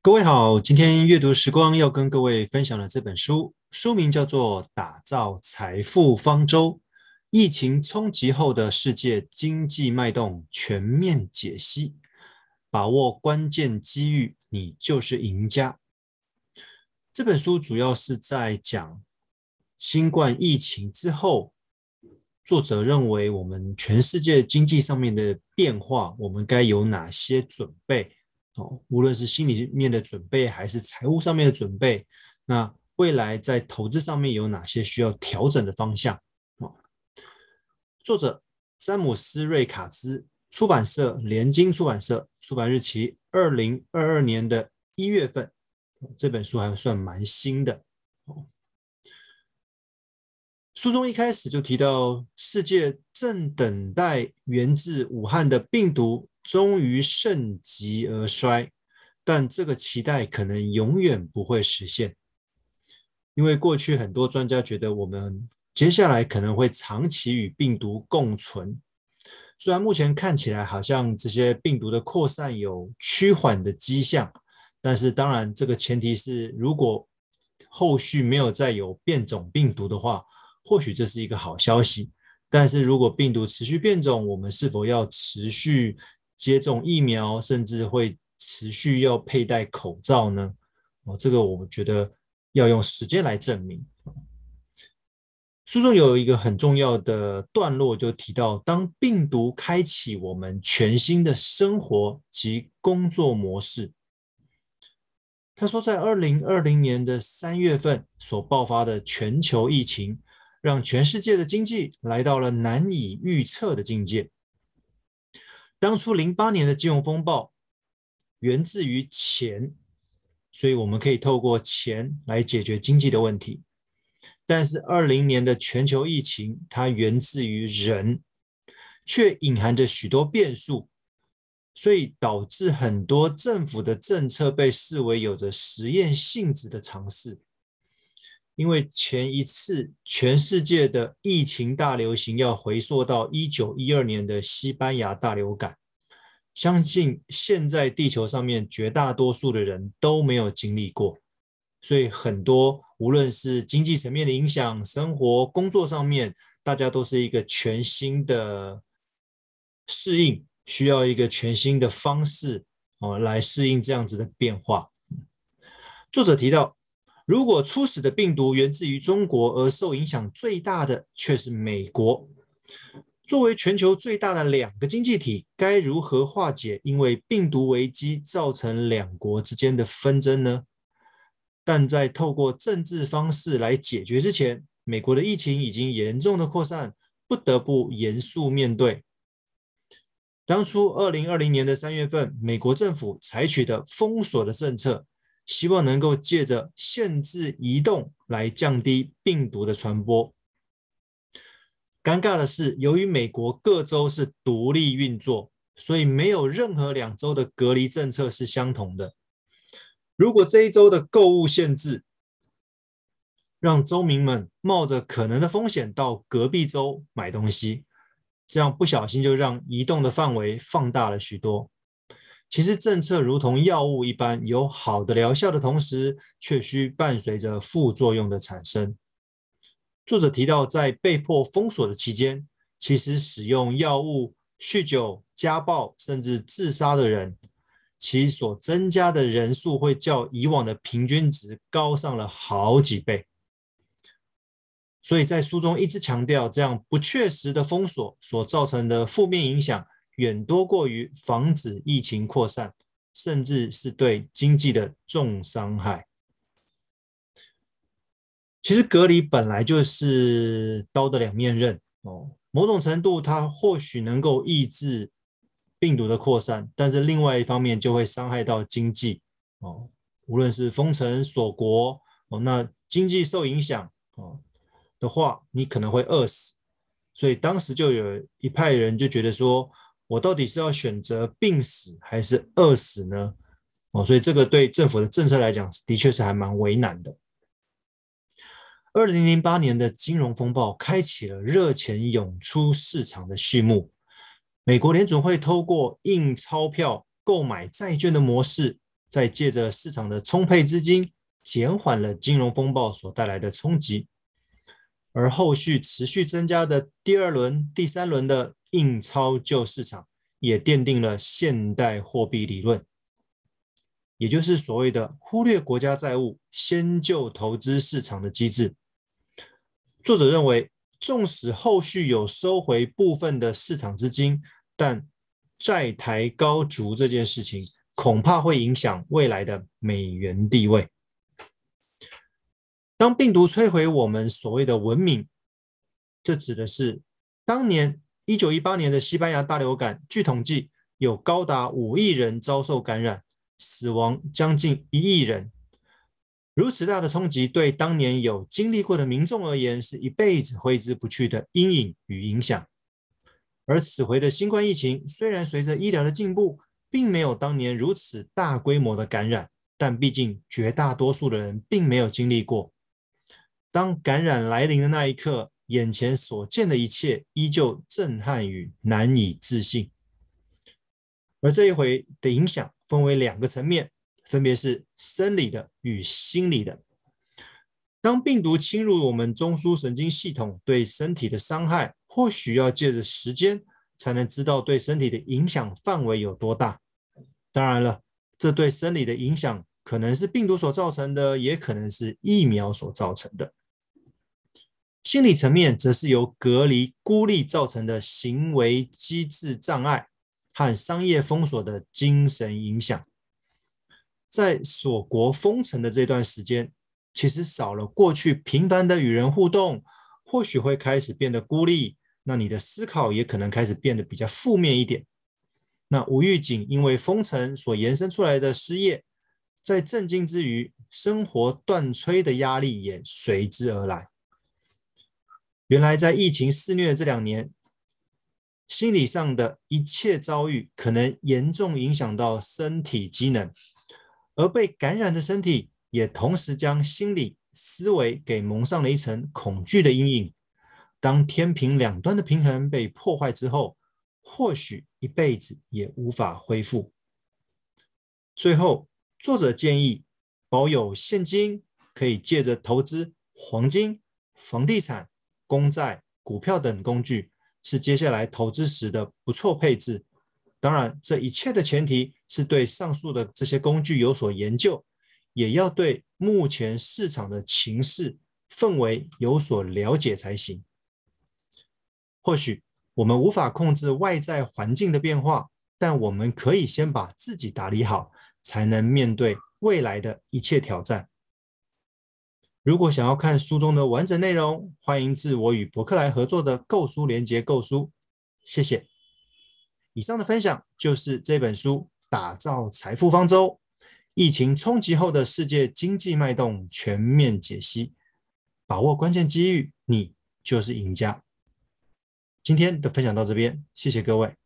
各位好，今天阅读时光要跟各位分享的这本书，书名叫做《打造财富方舟：疫情冲击后的世界经济脉动全面解析》，把握关键机遇，你就是赢家。这本书主要是在讲新冠疫情之后，作者认为我们全世界经济上面的变化，我们该有哪些准备？哦，无论是心里面的准备，还是财务上面的准备，那未来在投资上面有哪些需要调整的方向？哦，作者詹姆斯·瑞卡兹，出版社联经出版社，出版日期二零二二年的一月份，这本书还算蛮新的。哦，书中一开始就提到，世界正等待源自武汉的病毒。终于盛极而衰，但这个期待可能永远不会实现，因为过去很多专家觉得我们接下来可能会长期与病毒共存。虽然目前看起来好像这些病毒的扩散有趋缓的迹象，但是当然这个前提是如果后续没有再有变种病毒的话，或许这是一个好消息。但是如果病毒持续变种，我们是否要持续接种疫苗，甚至会持续要佩戴口罩呢？哦，这个我觉得要用时间来证明。书中有一个很重要的段落，就提到当病毒开启我们全新的生活及工作模式。他说，在二零二零年的三月份所爆发的全球疫情，让全世界的经济来到了难以预测的境界。当初零八年的金融风暴源自于钱，所以我们可以透过钱来解决经济的问题。但是二零年的全球疫情，它源自于人，却隐含着许多变数，所以导致很多政府的政策被视为有着实验性质的尝试。因为前一次全世界的疫情大流行要回溯到一九一二年的西班牙大流感，相信现在地球上面绝大多数的人都没有经历过，所以很多无论是经济层面的影响、生活、工作上面，大家都是一个全新的适应，需要一个全新的方式哦来适应这样子的变化。作者提到。如果初始的病毒源自于中国，而受影响最大的却是美国，作为全球最大的两个经济体，该如何化解因为病毒危机造成两国之间的纷争呢？但在透过政治方式来解决之前，美国的疫情已经严重的扩散，不得不严肃面对。当初二零二零年的三月份，美国政府采取的封锁的政策。希望能够借着限制移动来降低病毒的传播。尴尬的是，由于美国各州是独立运作，所以没有任何两州的隔离政策是相同的。如果这一周的购物限制让州民们冒着可能的风险到隔壁州买东西，这样不小心就让移动的范围放大了许多。其实政策如同药物一般，有好的疗效的同时，却需伴随着副作用的产生。作者提到，在被迫封锁的期间，其实使用药物、酗酒、家暴甚至自杀的人，其所增加的人数会较以往的平均值高上了好几倍。所以在书中一直强调，这样不确实的封锁所造成的负面影响。远多过于防止疫情扩散，甚至是对经济的重伤害。其实隔离本来就是刀的两面刃哦，某种程度它或许能够抑制病毒的扩散，但是另外一方面就会伤害到经济哦。无论是封城锁国哦，那经济受影响哦的话，你可能会饿死。所以当时就有一派人就觉得说。我到底是要选择病死还是饿死呢？哦，所以这个对政府的政策来讲，的确是还蛮为难的。二零零八年的金融风暴开启了热钱涌出市场的序幕。美国联准会透过印钞票购买债券的模式，再借着市场的充沛资金，减缓了金融风暴所带来的冲击。而后续持续增加的第二轮、第三轮的印钞救市场，也奠定了现代货币理论，也就是所谓的忽略国家债务，先救投资市场的机制。作者认为，纵使后续有收回部分的市场资金，但债台高筑这件事情，恐怕会影响未来的美元地位。当病毒摧毁我们所谓的文明，这指的是当年一九一八年的西班牙大流感。据统计，有高达五亿人遭受感染，死亡将近一亿人。如此大的冲击，对当年有经历过的民众而言，是一辈子挥之不去的阴影与影响。而此回的新冠疫情，虽然随着医疗的进步，并没有当年如此大规模的感染，但毕竟绝大多数的人并没有经历过。当感染来临的那一刻，眼前所见的一切依旧震撼与难以置信。而这一回的影响分为两个层面，分别是生理的与心理的。当病毒侵入我们中枢神经系统，对身体的伤害，或许要借着时间才能知道对身体的影响范围有多大。当然了，这对生理的影响可能是病毒所造成的，也可能是疫苗所造成的。心理层面则是由隔离、孤立造成的行为机制障碍和商业封锁的精神影响。在锁国封城的这段时间，其实少了过去频繁的与人互动，或许会开始变得孤立。那你的思考也可能开始变得比较负面一点。那无预警因为封城所延伸出来的失业，在震惊之余，生活断炊的压力也随之而来。原来在疫情肆虐的这两年，心理上的一切遭遇可能严重影响到身体机能，而被感染的身体也同时将心理思维给蒙上了一层恐惧的阴影。当天平两端的平衡被破坏之后，或许一辈子也无法恢复。最后，作者建议保有现金，可以借着投资黄金、房地产。公债、股票等工具是接下来投资时的不错配置。当然，这一切的前提是对上述的这些工具有所研究，也要对目前市场的情势氛围有所了解才行。或许我们无法控制外在环境的变化，但我们可以先把自己打理好，才能面对未来的一切挑战。如果想要看书中的完整内容，欢迎至我与伯克莱合作的购书连结购书。谢谢。以上的分享就是这本书《打造财富方舟：疫情冲击后的世界经济脉动全面解析》，把握关键机遇，你就是赢家。今天的分享到这边，谢谢各位。